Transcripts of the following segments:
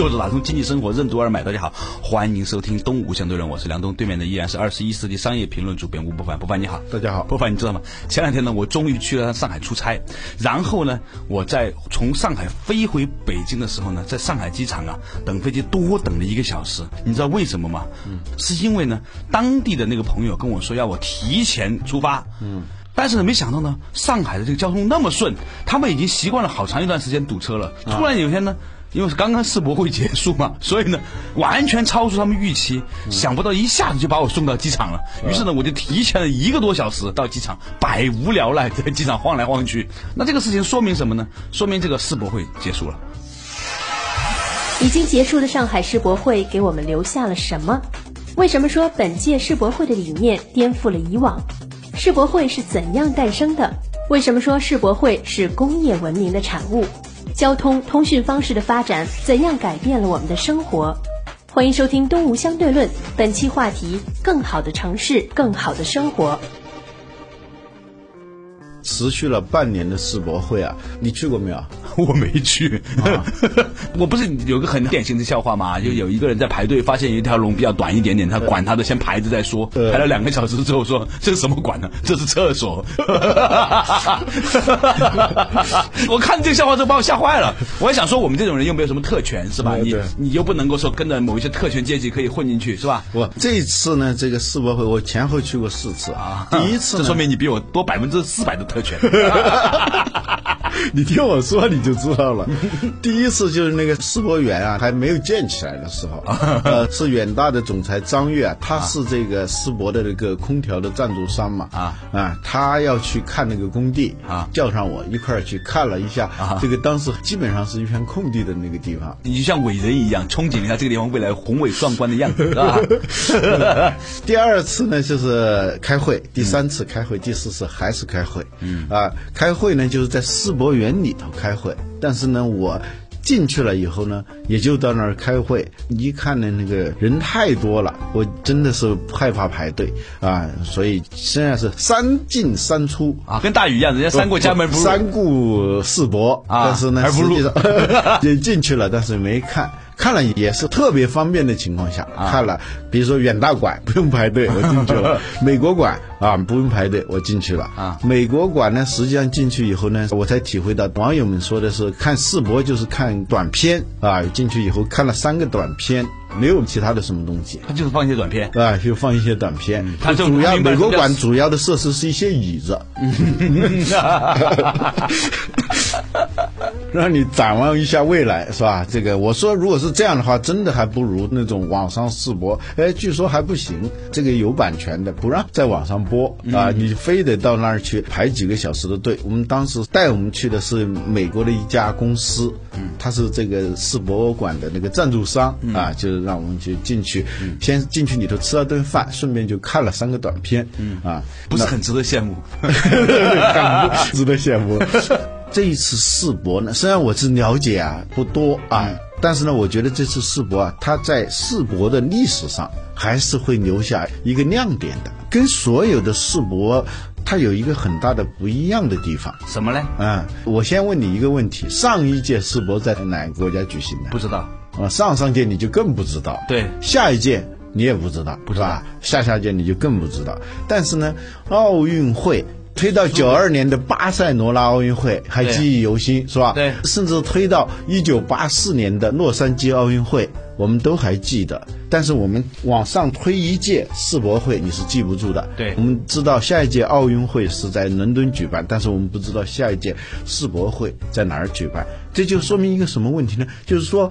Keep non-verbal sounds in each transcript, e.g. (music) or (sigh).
坐着打通经济生活任督二脉，大家好，欢迎收听《东吴相对论》，我是梁东，对面的依然是二十一世纪商业评论主编吴伯凡。伯凡你好，大家好。伯凡你知道吗？前两天呢，我终于去了上海出差，然后呢，我在从上海飞回北京的时候呢，在上海机场啊等飞机多等了一个小时，你知道为什么吗？嗯，是因为呢，当地的那个朋友跟我说要我提前出发。嗯。但是呢，没想到呢，上海的这个交通那么顺，他们已经习惯了好长一段时间堵车了。突然有一天呢，因为是刚刚世博会结束嘛，(laughs) 所以呢，完全超出他们预期，想不到一下子就把我送到机场了。于是呢，我就提前了一个多小时到机场，百无聊赖在机场晃来晃去。那这个事情说明什么呢？说明这个世博会结束了。已经结束的上海世博会给我们留下了什么？为什么说本届世博会的理念颠覆了以往？世博会是怎样诞生的？为什么说世博会是工业文明的产物？交通通讯方式的发展怎样改变了我们的生活？欢迎收听《东吴相对论》，本期话题：更好的城市，更好的生活。持续了半年的世博会啊，你去过没有？(laughs) 我没去，(laughs) 我不是有个很典型的笑话嘛？就有一个人在排队，发现一条龙比较短一点点，他管他的先排着再说，排了两个小时之后说这是什么馆呢？这是厕所。(laughs) 我看这个笑话之后把我吓坏了，我还想说我们这种人又没有什么特权是吧？你你又不能够说跟着某一些特权阶级可以混进去是吧？我这一次呢，这个世博会我前后去过四次啊，第一次这说明你比我多百分之四百的特权。(laughs) 你听我说，你就知道了。(laughs) 第一次就是那个世博园啊，还没有建起来的时候，呃，是远大的总裁张悦啊，他是这个世博的那个空调的赞助商嘛，啊。啊，他要去看那个工地啊，叫上我一块儿去看了一下，这个当时基本上是一片空地的那个地方，你就像伟人一样，憧憬一下这个地方未来宏伟壮观的样子，是吧？(laughs) 第二次呢就是开会，第三次开会，第四次还是开会，嗯。啊，开会呢就是在世博园里头开会，但是呢，我进去了以后呢，也就到那儿开会。一看呢，那个人太多了，我真的是害怕排队啊，所以现在是三进三出啊，跟大禹一样，人家三过家门不入，三顾四博啊，但是呢，实际上 (laughs) 也进去了，但是没看。看了也是特别方便的情况下看了，比如说远大馆 (laughs) 不用排队，我进去了；(laughs) 美国馆啊不用排队，我进去了。啊，美国馆呢，实际上进去以后呢，我才体会到网友们说的是看世博就是看短片啊。进去以后看了三个短片，没有其他的什么东西，他就是放一些短片啊，就放一些短片。它主要美国馆主要的设施是一些椅子。(laughs) 让你展望一下未来，是吧？这个我说，如果是这样的话，真的还不如那种网上试播。哎，据说还不行，这个有版权的，不让在网上播啊！你非得到那儿去排几个小时的队。我们当时带我们去的是美国的一家公司，他是这个世博物馆的那个赞助商啊，就是让我们去进去，先进去里头吃了顿饭，顺便就看了三个短片，啊，(laughs) (laughs) 不是很值得羡慕，很值得羡慕。这一次世博呢，虽然我是了解啊不多啊，但是呢，我觉得这次世博啊，它在世博的历史上还是会留下一个亮点的。跟所有的世博，它有一个很大的不一样的地方。什么呢？嗯，我先问你一个问题：上一届世博在哪个国家举行的？不知道。啊，上上届你就更不知道。对。下一届你也不知道，不是吧？下下届你就更不知道。但是呢，奥运会。推到九二年的巴塞罗那奥运会还记忆犹新，是吧？对，甚至推到一九八四年的洛杉矶奥运会，我们都还记得。但是我们往上推一届世博会，你是记不住的。对，我们知道下一届奥运会是在伦敦举办，但是我们不知道下一届世博会在哪儿举办。这就说明一个什么问题呢？就是说，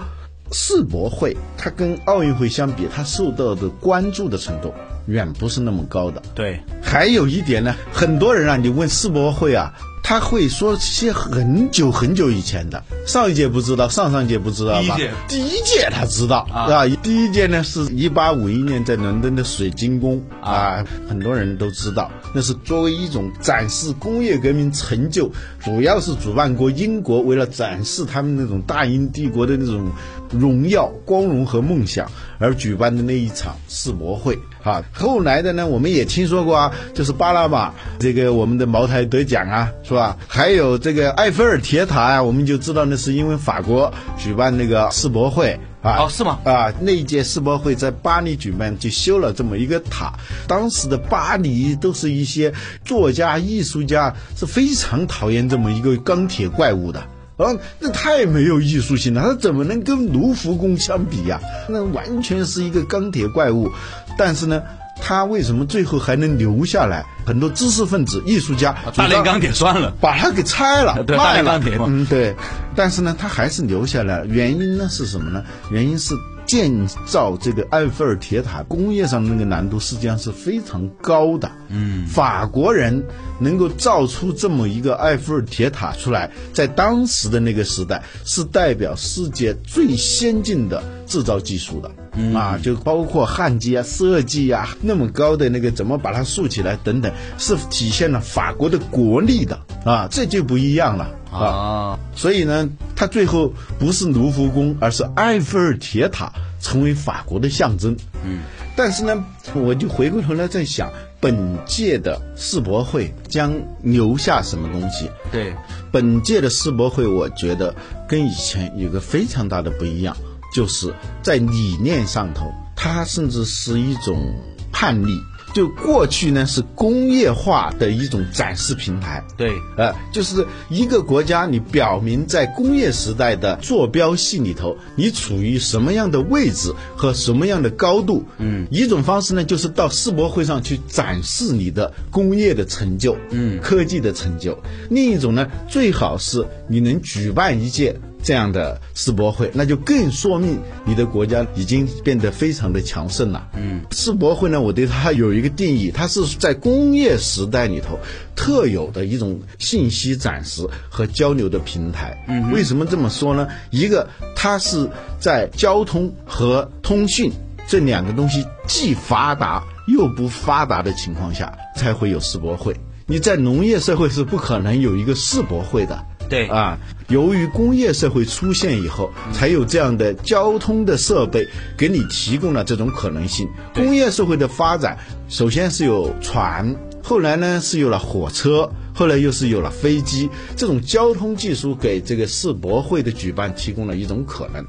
世博会它跟奥运会相比，它受到的关注的程度。远不是那么高的。对，还有一点呢，很多人啊，你问世博会啊，他会说些很久很久以前的，上一届不知道，上上届不知道吧？第一届第一届他知道啊啊，第一届呢是一八五一年在伦敦的水晶宫啊，很多人都知道，那是作为一种展示工业革命成就，主要是主办国英国为了展示他们那种大英帝国的那种荣耀、光荣和梦想而举办的那一场世博会啊。后来的呢，我们也听说过啊，就是巴拿马这个我们的茅台得奖啊，是吧？还有这个埃菲尔铁塔啊，我们就知道那是因为法国举办那个世博会。啊，哦是吗啊，那一届世博会在巴黎举办，就修了这么一个塔。当时的巴黎都是一些作家、艺术家是非常讨厌这么一个钢铁怪物的。啊，那太没有艺术性了，它怎么能跟卢浮宫相比呀、那完全是一个钢铁怪物。但是呢，它为什么最后还能留下来？很多知识分子、艺术家大炼钢铁算了，把它给拆了，(laughs) 对卖了钢铁嗯，对。但是呢，他还是留下来，原因呢是什么呢？原因是建造这个埃菲尔铁塔工业上的那个难度实际上是非常高的。嗯，法国人能够造出这么一个埃菲尔铁塔出来，在当时的那个时代是代表世界最先进的制造技术的。嗯、啊，就包括焊接啊、设计啊，那么高的那个怎么把它竖起来等等，是体现了法国的国力的啊，这就不一样了啊。啊，所以呢，它最后不是卢浮宫，而是埃菲尔铁塔成为法国的象征。嗯，但是呢，我就回过头来在想，本届的世博会将留下什么东西？对，本届的世博会，我觉得跟以前有个非常大的不一样，就是在理念上头，它甚至是一种叛逆。就过去呢是工业化的一种展示平台，对，呃，就是一个国家，你表明在工业时代的坐标系里头，你处于什么样的位置和什么样的高度。嗯，一种方式呢，就是到世博会上去展示你的工业的成就，嗯，科技的成就。另一种呢，最好是你能举办一届。这样的世博会，那就更说明你的国家已经变得非常的强盛了。嗯，世博会呢，我对它有一个定义，它是在工业时代里头特有的一种信息展示和交流的平台。嗯，为什么这么说呢？一个，它是在交通和通讯这两个东西既发达又不发达的情况下，才会有世博会。你在农业社会是不可能有一个世博会的。对啊，由于工业社会出现以后，才有这样的交通的设备给你提供了这种可能性。工业社会的发展，首先是有船，后来呢是有了火车，后来又是有了飞机，这种交通技术给这个世博会的举办提供了一种可能。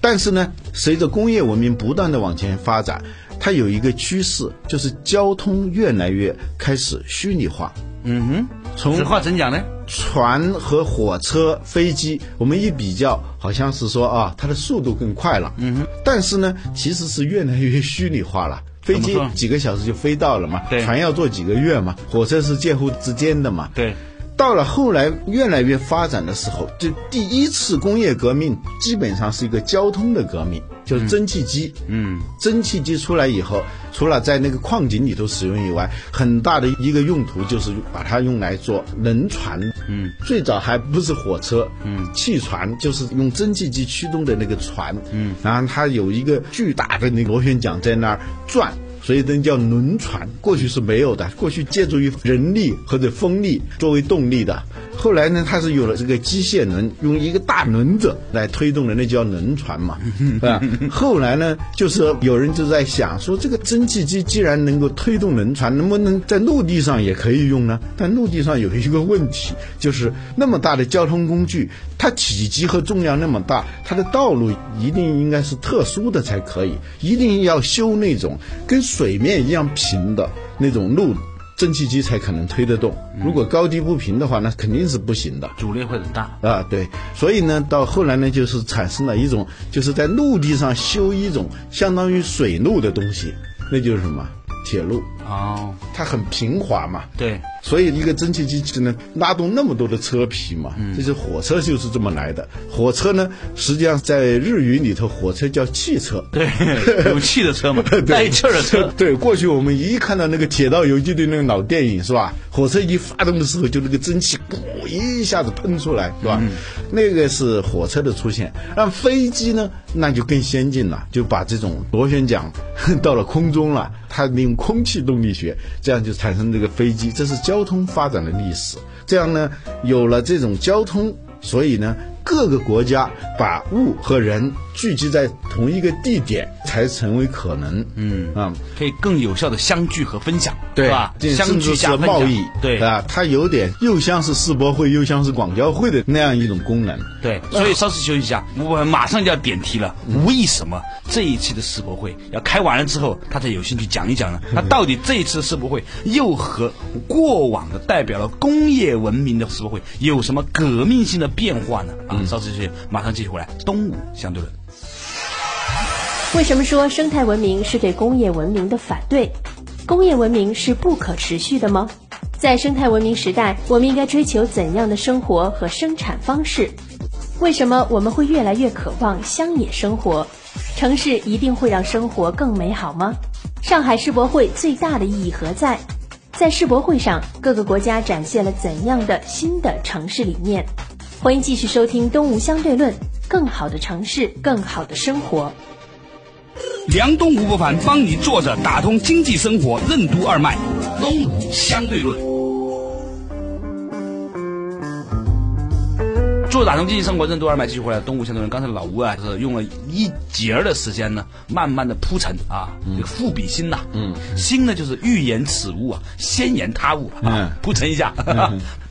但是呢，随着工业文明不断的往前发展，它有一个趋势，就是交通越来越开始虚拟化。嗯哼，从实话怎讲呢？船和火车、飞机，我们一比较，好像是说啊，它的速度更快了。嗯哼，但是呢，其实是越来越虚拟化了。飞机几个小时就飞到了嘛，对船要坐几个月嘛，火车是介乎之间的嘛。对，到了后来越来越发展的时候，就第一次工业革命基本上是一个交通的革命，就是蒸汽机。嗯，蒸汽机出来以后，除了在那个矿井里头使用以外，很大的一个用途就是把它用来做轮船。嗯，最早还不是火车，嗯，汽船就是用蒸汽机驱动的那个船。嗯，然后它有一个巨大的那个螺旋桨在那儿转。所以这叫轮船，过去是没有的，过去借助于人力或者风力作为动力的。后来呢，它是有了这个机械轮，用一个大轮子来推动的，那叫轮船嘛，(laughs) 啊。后来呢，就是有人就在想说，这个蒸汽机既然能够推动轮船，能不能在陆地上也可以用呢？但陆地上有一个问题，就是那么大的交通工具，它体积和重量那么大，它的道路一定应该是特殊的才可以，一定要修那种跟水面一样平的那种路。蒸汽机才可能推得动，如果高低不平的话，那肯定是不行的。阻力会很大。啊，对，所以呢，到后来呢，就是产生了一种，就是在陆地上修一种相当于水路的东西，那就是什么铁路。哦，它很平滑嘛，对，所以一个蒸汽机器能拉动那么多的车皮嘛，嗯这是火车就是这么来的。火车呢，实际上在日语里头，火车叫汽车。对，(laughs) 有气的车嘛，带气儿的车。(laughs) 对，过去我们一看到那个《铁道游击队》那个老电影是吧？火车一发动的时候，就那个蒸汽咕一下子喷出来是吧？那个是火车的出现。那飞机呢，那就更先进了，就把这种螺旋桨 (laughs) 到了空中了，它利用空气动动力学，这样就产生这个飞机。这是交通发展的历史。这样呢，有了这种交通，所以呢。各个国家把物和人聚集在同一个地点，才成为可能。嗯啊，可以更有效的相聚和分享，对吧？相聚加贸易，对啊，它有点又像是世博会，又像是广交会的那样一种功能。对，所以稍事休息一下，我马上就要点题了。为什么这一期的世博会要开完了之后，他才有兴趣讲一讲呢？那到底这一次世博会又和过往的代表了工业文明的世博会有什么革命性的变化呢？啊，稍事休息，马上继续回来。东吴相对论。为什么说生态文明是对工业文明的反对？工业文明是不可持续的吗？在生态文明时代，我们应该追求怎样的生活和生产方式？为什么我们会越来越渴望乡野生活？城市一定会让生活更美好吗？上海世博会最大的意义何在？在世博会上，各个国家展现了怎样的新的城市理念？欢迎继续收听《东吴相对论》，更好的城市，更好的生活。梁东吴不凡帮你坐着打通经济生活任督二脉，东吴相对论。做打通经济生活任督二脉，继续回来。东吴相对论，刚才老吴啊，就是用了一节儿的时间呢，慢慢的铺陈啊，这个赋比兴呐，嗯，兴呢就是欲言此物啊，先言他物啊嗯，铺陈一下，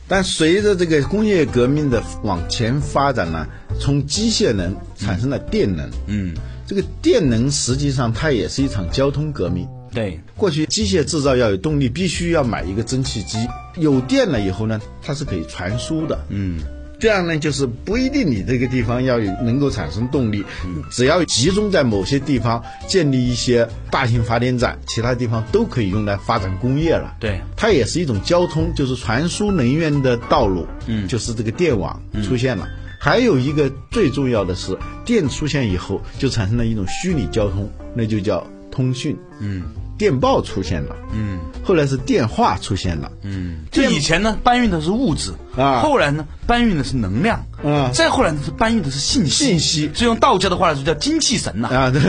但随着这个工业革命的往前发展呢，从机械能产生了电能。嗯，这个电能实际上它也是一场交通革命。对，过去机械制造要有动力，必须要买一个蒸汽机，有电了以后呢，它是可以传输的。嗯，这样呢，就是不一定你这个地方要有能够产生动力，只要集中在某些地方建立一些大型发电站，其他地方都可以用来发展工业了。对它也是一种交通，就是传输能源的道路，嗯就是这个电网出现了。还有一个最重要的是，电出现以后，就产生了一种虚拟交通，那就叫通讯。嗯。电报出现了，嗯。后来是电话出现了，嗯，就以前呢搬运的是物质啊。后来呢搬运的是能量。啊。再后来呢是搬运的是信息，信息。所以用道家的话来说叫精气神呐、啊，对。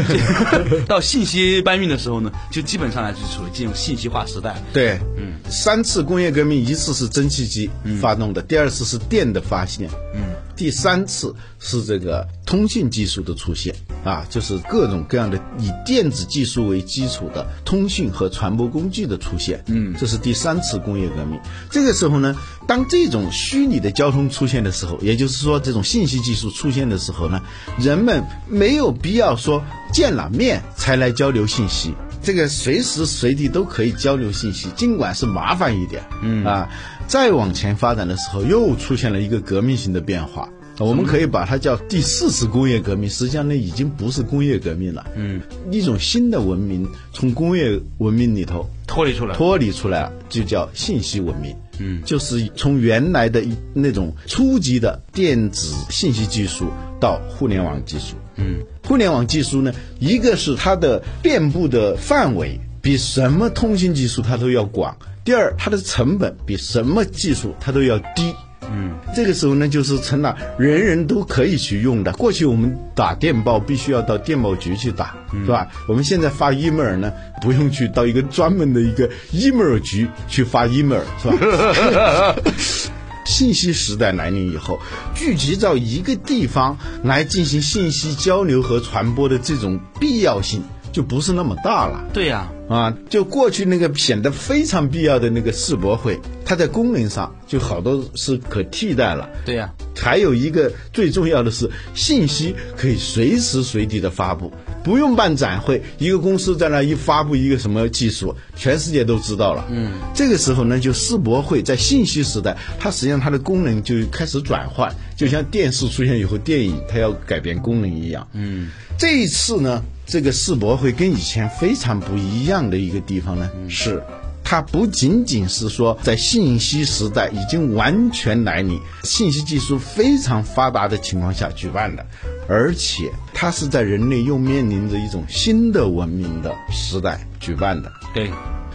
(laughs) 到信息搬运的时候呢，就基本上来就属于进入信息化时代。对，嗯，三次工业革命，一次是蒸汽机发动的，第二次是电的发现，嗯，第三次是这个通信技术的出现。啊，就是各种各样的以电子技术为基础的通讯和传播工具的出现，嗯，这是第三次工业革命。这个时候呢，当这种虚拟的交通出现的时候，也就是说这种信息技术出现的时候呢，人们没有必要说见了面才来交流信息。这个随时随地都可以交流信息，尽管是麻烦一点，嗯啊，再往前发展的时候，又出现了一个革命性的变化。我们可以把它叫第四次工业革命，实际上呢，已经不是工业革命了，嗯，一种新的文明从工业文明里头脱离出来，脱离出来了，就叫信息文明。嗯，就是从原来的一那种初级的电子信息技术到互联网技术。嗯，互联网技术呢，一个是它的遍布的范围比什么通信技术它都要广；第二，它的成本比什么技术它都要低。嗯，这个时候呢，就是成了人人都可以去用的。过去我们打电报必须要到电报局去打，是吧？我们现在发 email 呢，不用去到一个专门的一个 email 局去发 email，是吧？(laughs) 信息时代来临以后，聚集到一个地方来进行信息交流和传播的这种必要性就不是那么大了。对呀、啊，就过去那个显得非常必要的那个世博会，它在功能上就好多是可替代了。对呀、还有一个最重要的是，信息可以随时随地的发布，不用办展会，一个公司在那一发布一个什么技术，全世界都知道了。嗯，这个时候呢，就世博会在信息时代，它实际上它的功能就开始转换，就像电视出现以后，电影它要改变功能一样。嗯，这一次呢，这个世博会跟以前非常不一样的一个地方呢，是它不仅仅是说在信息时代已经完全来临、信息技术非常发达的情况下举办的，而且它是在人类又面临着一种新的文明的时代举办的。对，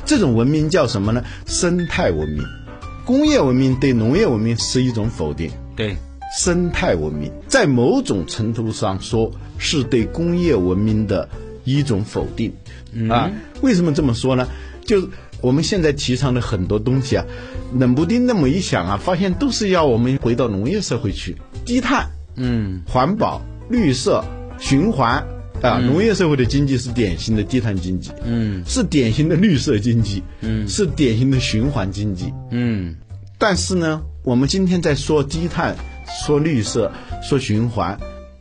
这种文明叫什么呢？生态文明。工业文明对农业文明是一种否定。对，生态文明在某种程度上说是对工业文明的一种否定。啊，为什么这么说呢？就是我们现在提倡的很多东西啊，冷不丁那么一想啊，发现都是要我们回到农业社会去，低碳、嗯，环保、绿色、循环。啊，农业社会的经济是典型的低碳经济，嗯，是典型的绿色经济，嗯，是典型的循环经济，嗯，但是呢，我们今天在说低碳、说绿色、说循环，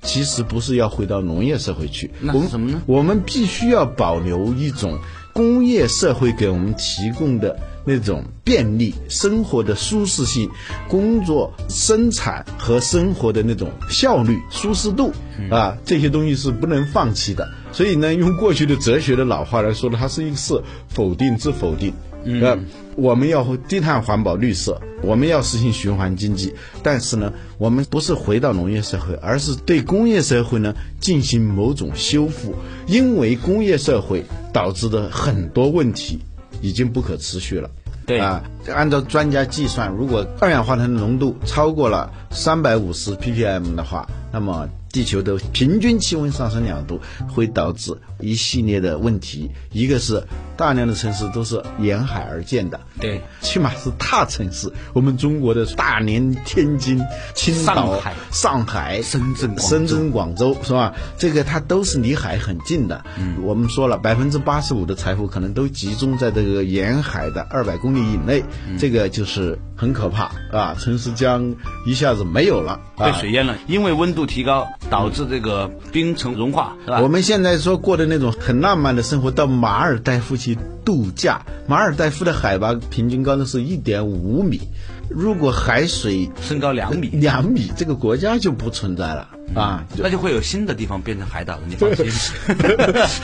其实不是要回到农业社会去，那我们是什么呢我们必须要保留一种工业社会给我们提供的那种便利、生活的舒适性、工作生产和生活的那种效率、舒适度啊，这些东西是不能放弃的。所以呢，用过去的哲学的老话来说呢，它是一个是否定之否定。呃，我们要低碳环保绿色，我们要实行循环经济，但是呢，我们不是回到农业社会，而是对工业社会呢进行某种修复，因为工业社会导致的很多问题已经不可持续了。对啊，按照专家计算，如果二氧化碳的浓度超过了三百五十 ppm 的话，那么地球的平均气温上升两度，会导致一系列的问题。一个是大量的城市都是沿海而建的，对，起码是大城市。我们中国的大连、天津、青岛、上海上海、深圳深圳、广州是吧？这个它都是离海很近的。嗯，我们说了，百分之八十五的财富可能都集中在这个沿海的二百公里以内，嗯这个就是很可怕啊！城市将一下子没有了，啊被水淹了，因为温度提高导致这个冰层融化，是吧？我们现在说过的那种很浪漫的生活，到马尔代夫去度假。马尔代夫的海拔平均高度是一点五米，如果海水升高两米，两米，这个国家就不存在了啊！那就会有新的地方变成海岛了，你放心。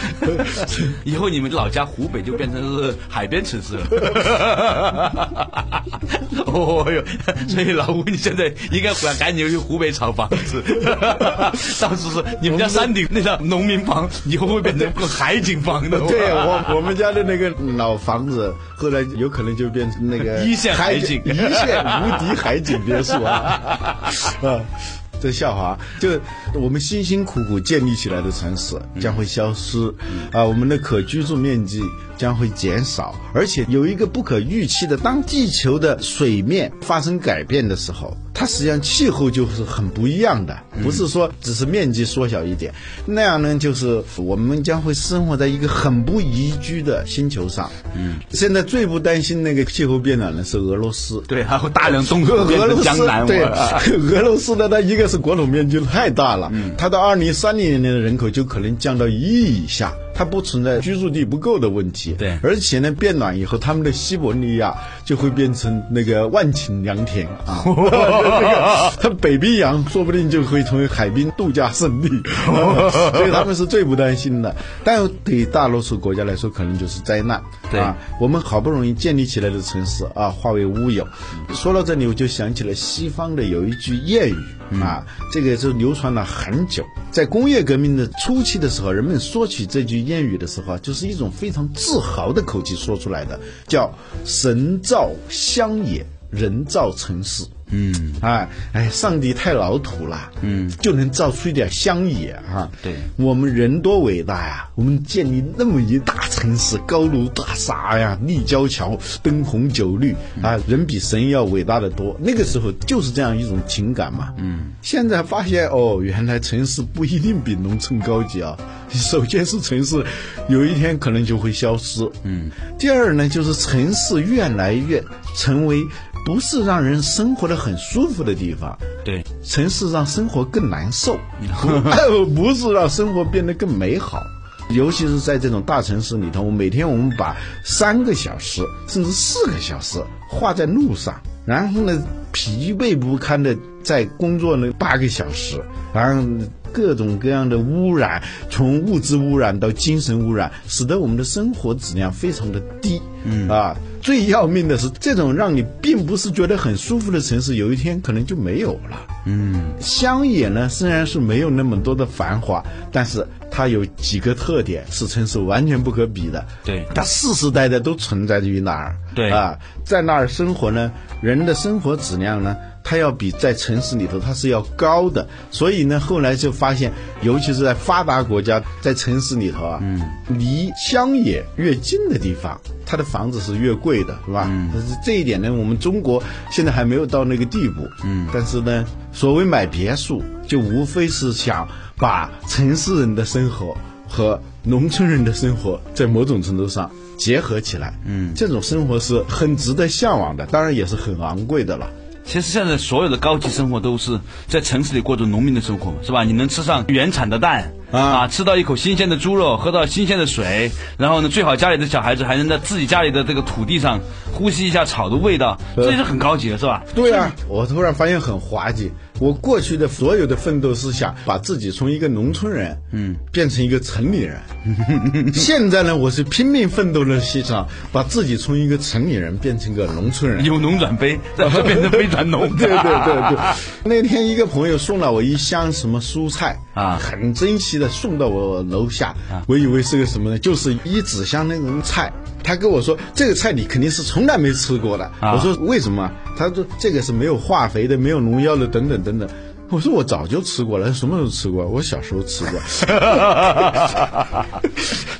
(laughs) 以后你们老家湖北就变成是海边城市了。(laughs) 哦哟，所以老吴，你现在应该赶赶紧去湖北炒房子，(laughs) 到时是你们家山顶那套农民房，以后会变成个海景房的。对我我们家的那个老房子，后来有可能就变成那个一线海景一线无敌海景别墅啊啊！这笑话，就我们辛辛苦苦建立起来的城市将会消失，啊，我们的可居住面积将会减少，而且有一个不可预期的，当地球的水面发生改变的时候，它实际上气候就是很不一样的，不是说只是面积缩小一点，那样呢，就是我们将会生活在一个很不宜居的星球上。嗯，现在最不担心那个气候变暖的是俄罗斯。对，还会大量动土变俄罗斯。对，(laughs) 俄罗斯的，它一个是国土面积太大了，它到二零三零年的人口就可能降到一亿以下，它不存在居住地不够的问题。对而且呢，变暖以后，他们的西伯利亚就会变成那个万顷良田 (laughs) 啊，(laughs) 这个它北冰洋说不定就会成为海滨度假胜地，(laughs) 所以他们是最不担心的。但对大多数国家来说，可能就是灾难。对啊，我们好不容易建立起来的城市啊，化为乌有。说到这里，我就想起了西方的有一句谚语啊，这个是流传了很久。在工业革命的初期的时候，人们说起这句谚语的时候，就是一种非常自豪的口气说出来的，叫“神造乡野，人造城市”。嗯，哎哎，上帝太老土了，嗯，就能造出一点乡野哈、对我们人多伟大呀！我们建立那么一大城市，高楼大厦呀，立交桥，灯红酒绿啊，人比神要伟大的多。那个时候就是这样一种情感嘛。嗯，现在发现哦，原来城市不一定比农村高级啊。(laughs) 首先是城市有一天可能就会消失。嗯，第二呢，就是城市越来越成为不是让人生活的很舒服的地方。对，城市让生活更难受，不 (laughs) (laughs) 不是让生活变得更美好。尤其是在这种大城市里头，每天我们把三个小时甚至四个小时花在路上，然后呢疲惫不堪的在工作那八个小时，然后各种各样的污染，从物质污染到精神污染，使得我们的生活质量非常的低。嗯啊，最要命的是，这种让你并不是觉得很舒服的城市，有一天可能就没有了。嗯，乡野呢，虽然是没有那么多的繁华，但是它有几个特点是城市完全不可比的。对它世世代代都存在于那儿。对啊，在那儿生活呢，人的生活质量呢，它要比在城市里头它是要高的。所以呢，后来就发现，尤其是在发达国家，在城市里头啊，嗯，离乡野越近的地方，它的房子是越贵的，是吧？嗯，但是这一点呢，我们中国现在还没有到那个地步。嗯，但是呢，所谓买别墅，就无非是想把城市人的生活和农村人的生活在某种程度上结合起来。嗯，这种生活是很值得向往的，当然也是很昂贵的了。其实现在所有的高级生活都是在城市里过着农民的生活，是吧？你能吃上原产的蛋啊，吃到一口新鲜的猪肉，喝到新鲜的水，然后呢，最好家里的小孩子还能在自己家里的这个土地上呼吸一下草的味道，这是很高级的，是吧？对啊，我突然发现很滑稽。我过去的所有的奋斗是想把自己从一个农村人，嗯，变成一个城里人。(laughs) 现在呢，我是拼命奋斗的是想把自己从一个城里人变成一个农村人。由农转非，再变成非转农。对对对对。(laughs) 那天一个朋友送了我一箱什么蔬菜啊很珍惜的送到我楼下，我以为是个什么呢？就是一纸箱那种菜。他跟我说这个菜你肯定是从来没吃过的。我说为什么？他说这个是没有化肥的，没有农药的，等等等等。我说我早就吃过了，什么时候吃过？我小时候吃过。(laughs)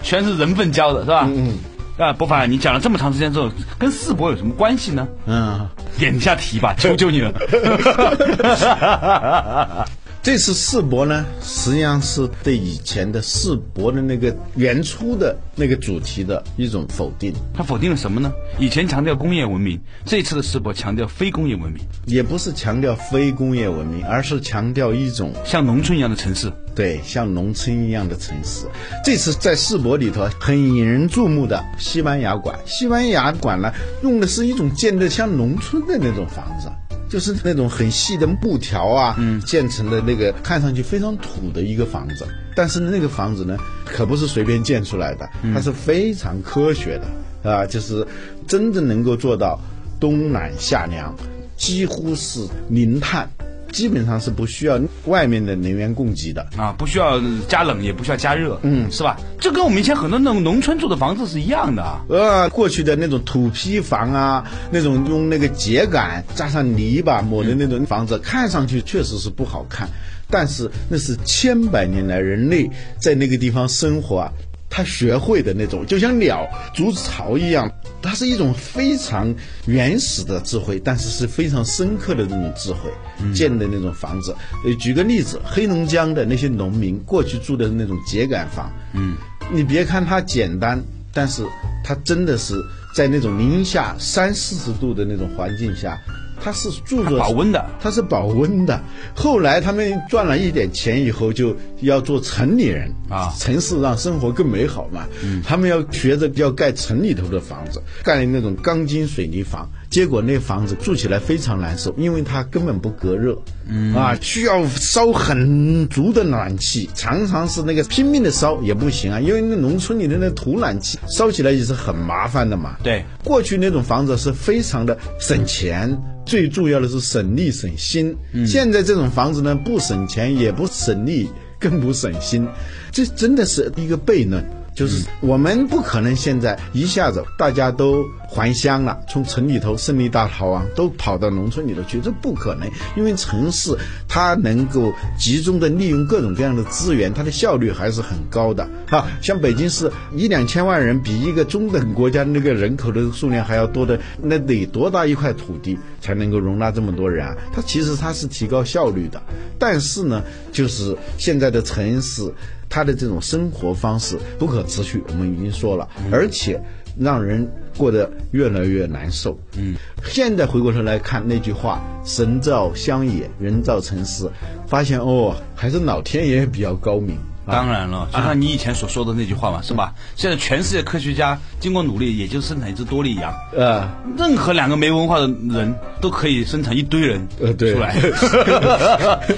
全是人粪教的，是吧？嗯。啊，博凡，你讲了这么长时间之后，跟世博有什么关系呢？嗯，点一下题吧，求求你了。(laughs) 这次世博呢，实际上是对以前的世博的那个原初的那个主题的一种否定。他否定了什么呢？以前强调工业文明，这次的世博强调非工业文明，也不是强调非工业文明，而是强调一种像农村一样的城市。对，像农村一样的城市。这次在世博里头很引人注目的西班牙馆，西班牙馆呢用的是一种建的像农村的那种房子。就是那种很细的木条啊，嗯，建成的那个看上去非常土的一个房子，但是那个房子呢，可不是随便建出来的，它是非常科学的啊，就是真正能够做到冬暖夏凉，几乎是零碳。基本上是不需要外面的能源供给的啊，不需要加冷，也不需要加热，嗯，是吧？这跟我们以前很多那种农村住的房子是一样的啊。呃，过去的那种土坯房啊，那种用那个秸秆加上泥巴抹的那种房子，看上去确实是不好看，但是那是千百年来人类在那个地方生活啊。他学会的那种，就像鸟筑巢一样，它是一种非常原始的智慧，但是是非常深刻的那种智慧建的那种房子。呃，举个例子，黑龙江的那些农民过去住的那种秸秆房，嗯，你别看它简单，但是它真的是在那种零下三四十度的那种环境下。他是住着保温的，他是保温的。后来他们赚了一点钱以后，就要做城里人啊，城市让生活更美好嘛。嗯，他们要学着要盖城里头的房子，盖那种钢筋水泥房。结果那房子住起来非常难受，因为它根本不隔热，嗯啊，需要烧很足的暖气，常常是那个拼命的烧也不行啊，因为那农村里的那土暖气烧起来也是很麻烦的嘛。对，过去那种房子是非常的省钱，最重要的是省力省心。现在这种房子呢，不省钱也不省力，更不省心，这真的是一个悖论。就是我们不可能现在一下子大家都还乡了，从城里头胜利大逃亡都跑到农村里头去，这不可能。因为城市它能够集中的利用各种各样的资源，它的效率还是很高的。哈，像北京市一两千万人，比一个中等国家那个人口的数量还要多的，那得多大一块土地才能够容纳这么多人啊？它其实它是提高效率的，但是呢，就是现在的城市。他的这种生活方式不可持续，我们已经说了，而且让人过得越来越难受。嗯，现在回过头来看那句话“神造乡野，人造城市”，发现哦，还是老天爷比较高明。当然了，就像你以前所说的那句话嘛，是吧？现在全世界科学家经过努力，也就生产一只多利羊。呃，任何两个没文化的人都可以生产一堆人呃对出来，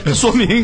这 (laughs) 说明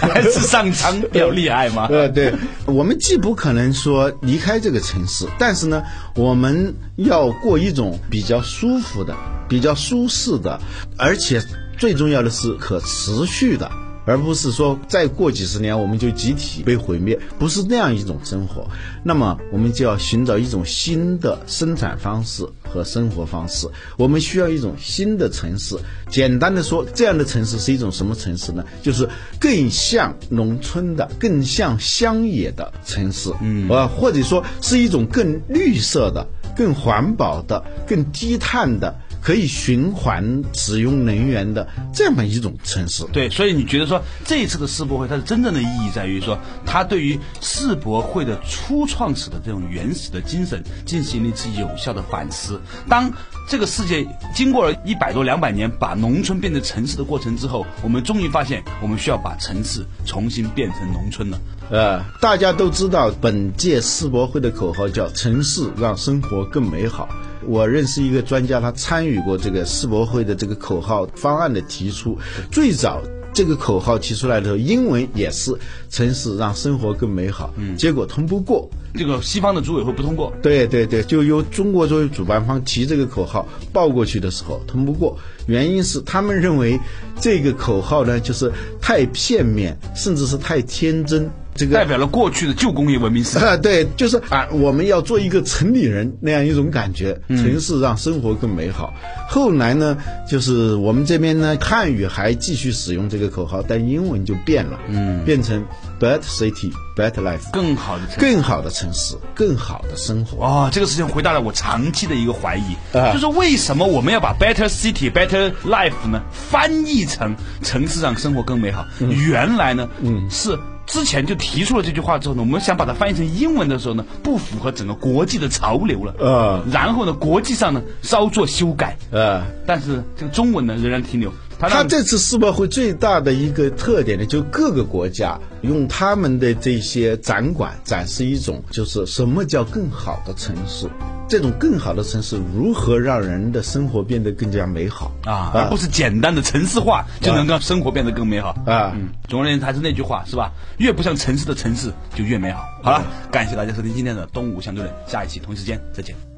还是上苍比较厉害嘛。呃，对，我们既不可能说离开这个城市，但是呢，我们要过一种比较舒服的、比较舒适的，而且最重要的是可持续的。而不是说再过几十年我们就集体被毁灭，不是那样一种生活。那么我们就要寻找一种新的生产方式和生活方式。我们需要一种新的城市。简单的说，这样的城市是一种什么城市呢？就是更像农村的、更像乡野的城市，嗯，啊，或者说是一种更绿色的、更环保的、更低碳的。可以循环使用能源的这么一种城市。对，所以你觉得说这一次的世博会，它的真正的意义在于说，它对于世博会的初创始的这种原始的精神进行了一次有效的反思。当这个世界经过了一百多、两百年把农村变成城市的过程之后，我们终于发现，我们需要把城市重新变成农村了。呃，大家都知道本届世博会的口号叫“城市让生活更美好”。我认识一个专家，他参与过这个世博会的这个口号方案的提出。最早这个口号提出来的时候，英文也是“城市让生活更美好”，嗯，结果通不过。这个西方的组委会不通过。对对对，就由中国作为主办方提这个口号报过去的时候通不过，原因是他们认为这个口号呢就是太片面，甚至是太天真。这个代表了过去的旧工业文明时代。啊，对，就是啊，我们要做一个城里人那样一种感觉，城市让生活更美好。后来呢，就是我们这边呢，汉语还继续使用这个口号，但英文就变了，嗯，变成 better city, better life，更好的城市更好的城市，更好的生活。哦，这个事情回答了我长期的一个怀疑，啊就是为什么我们要把 better city, better life 呢翻译成城市让生活更美好？原来呢，嗯，是。之前就提出了这句话之后呢，我们想把它翻译成英文的时候呢，不符合整个国际的潮流了。呃然后呢，国际上呢稍作修改，呃。但是这个中文呢仍然停留。他这次世博会最大的一个特点呢，就各个国家用他们的这些展馆展示一种，就是什么叫更好的城市，这种更好的城市如何让人的生活变得更加美好啊，而不是简单的城市化就能让生活变得更美好。啊！嗯，总而言之还是那句话，是吧？越不像城市的城市就越美好。好了，感谢大家收听今天的东吴相对论，下一期同一时间再见。